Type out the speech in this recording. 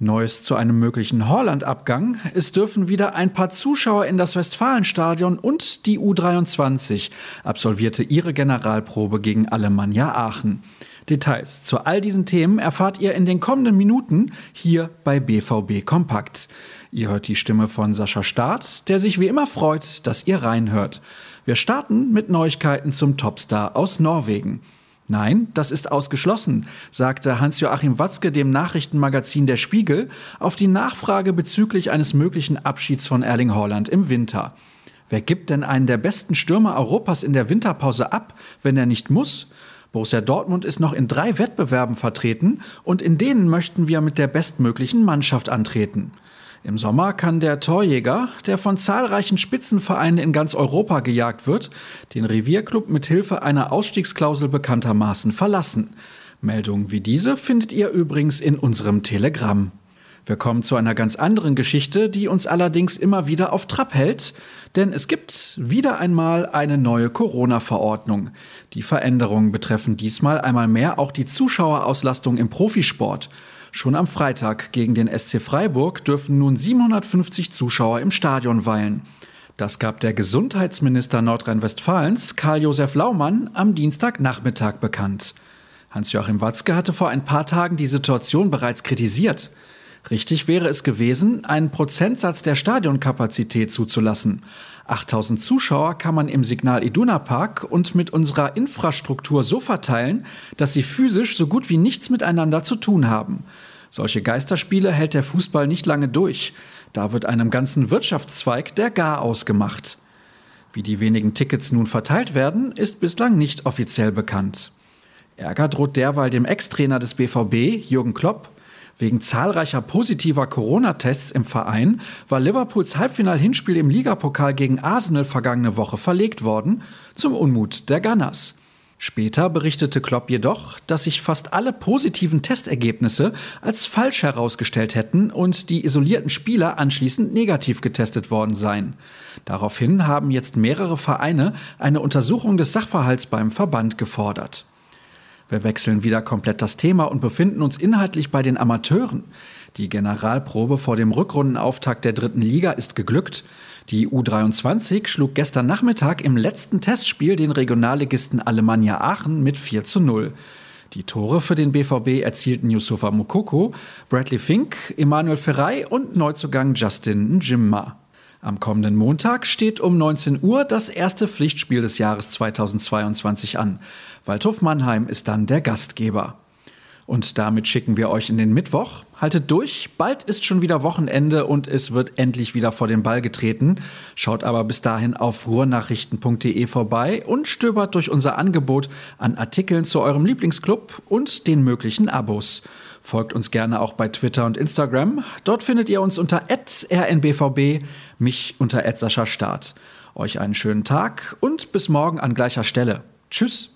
Neues zu einem möglichen Holland-Abgang. Es dürfen wieder ein paar Zuschauer in das Westfalenstadion und die U23 absolvierte ihre Generalprobe gegen Alemannia Aachen. Details zu all diesen Themen erfahrt ihr in den kommenden Minuten hier bei BVB Kompakt. Ihr hört die Stimme von Sascha Staat, der sich wie immer freut, dass ihr reinhört. Wir starten mit Neuigkeiten zum Topstar aus Norwegen. Nein, das ist ausgeschlossen, sagte Hans-Joachim Watzke dem Nachrichtenmagazin Der Spiegel auf die Nachfrage bezüglich eines möglichen Abschieds von Erling Haaland im Winter. Wer gibt denn einen der besten Stürmer Europas in der Winterpause ab, wenn er nicht muss? Borussia Dortmund ist noch in drei Wettbewerben vertreten und in denen möchten wir mit der bestmöglichen Mannschaft antreten. Im Sommer kann der Torjäger, der von zahlreichen Spitzenvereinen in ganz Europa gejagt wird, den Revierclub mit Hilfe einer Ausstiegsklausel bekanntermaßen verlassen. Meldungen wie diese findet ihr übrigens in unserem Telegramm. Wir kommen zu einer ganz anderen Geschichte, die uns allerdings immer wieder auf Trab hält, denn es gibt wieder einmal eine neue Corona-Verordnung. Die Veränderungen betreffen diesmal einmal mehr auch die Zuschauerauslastung im Profisport. Schon am Freitag gegen den SC Freiburg dürfen nun 750 Zuschauer im Stadion weilen. Das gab der Gesundheitsminister Nordrhein-Westfalens, Karl-Josef Laumann, am Dienstagnachmittag bekannt. Hans-Joachim Watzke hatte vor ein paar Tagen die Situation bereits kritisiert. Richtig wäre es gewesen, einen Prozentsatz der Stadionkapazität zuzulassen. 8000 Zuschauer kann man im Signal Iduna Park und mit unserer Infrastruktur so verteilen, dass sie physisch so gut wie nichts miteinander zu tun haben. Solche Geisterspiele hält der Fußball nicht lange durch. Da wird einem ganzen Wirtschaftszweig der Garaus gemacht. Wie die wenigen Tickets nun verteilt werden, ist bislang nicht offiziell bekannt. Ärger droht derweil dem Ex-Trainer des BVB, Jürgen Klopp, Wegen zahlreicher positiver Corona-Tests im Verein war Liverpools Halbfinal-Hinspiel im Ligapokal gegen Arsenal vergangene Woche verlegt worden, zum Unmut der Gunners. Später berichtete Klopp jedoch, dass sich fast alle positiven Testergebnisse als falsch herausgestellt hätten und die isolierten Spieler anschließend negativ getestet worden seien. Daraufhin haben jetzt mehrere Vereine eine Untersuchung des Sachverhalts beim Verband gefordert. Wir wechseln wieder komplett das Thema und befinden uns inhaltlich bei den Amateuren. Die Generalprobe vor dem Rückrundenauftakt der dritten Liga ist geglückt. Die U23 schlug gestern Nachmittag im letzten Testspiel den Regionalligisten Alemannia Aachen mit 4 zu 0. Die Tore für den BVB erzielten Yusufa Mukoko, Bradley Fink, Emanuel Ferrei und Neuzugang Justin Njimma. Am kommenden Montag steht um 19 Uhr das erste Pflichtspiel des Jahres 2022 an. Waldhof Mannheim ist dann der Gastgeber. Und damit schicken wir euch in den Mittwoch. Haltet durch, bald ist schon wieder Wochenende und es wird endlich wieder vor den Ball getreten. Schaut aber bis dahin auf ruhrnachrichten.de vorbei und stöbert durch unser Angebot an Artikeln zu eurem Lieblingsclub und den möglichen Abos. Folgt uns gerne auch bei Twitter und Instagram. Dort findet ihr uns unter rnbvb, mich unter Start. Euch einen schönen Tag und bis morgen an gleicher Stelle. Tschüss.